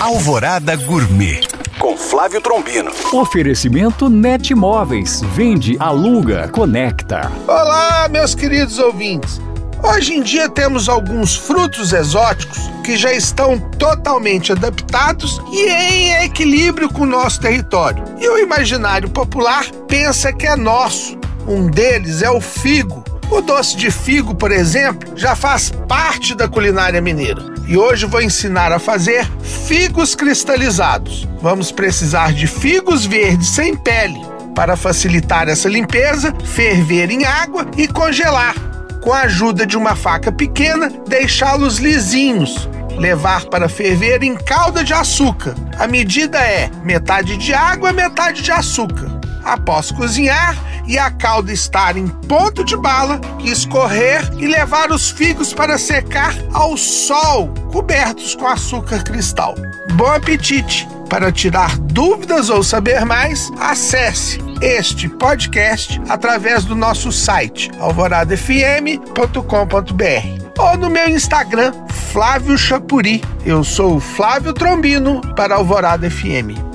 Alvorada Gourmet com Flávio Trombino. Oferecimento Net Móveis. Vende, aluga, conecta. Olá, meus queridos ouvintes. Hoje em dia temos alguns frutos exóticos que já estão totalmente adaptados e em equilíbrio com o nosso território. E o imaginário popular pensa que é nosso. Um deles é o figo. O doce de figo, por exemplo, já faz parte da culinária mineira. E hoje vou ensinar a fazer figos cristalizados. Vamos precisar de figos verdes sem pele. Para facilitar essa limpeza, ferver em água e congelar. Com a ajuda de uma faca pequena, deixá-los lisinhos. Levar para ferver em calda de açúcar. A medida é metade de água, metade de açúcar. Após cozinhar e a calda estar em ponto de bala, escorrer e levar os figos para secar ao sol, cobertos com açúcar cristal. Bom apetite! Para tirar dúvidas ou saber mais, acesse este podcast através do nosso site alvoradafm.com.br ou no meu Instagram, Flávio Chapuri. Eu sou o Flávio Trombino para Alvorada FM.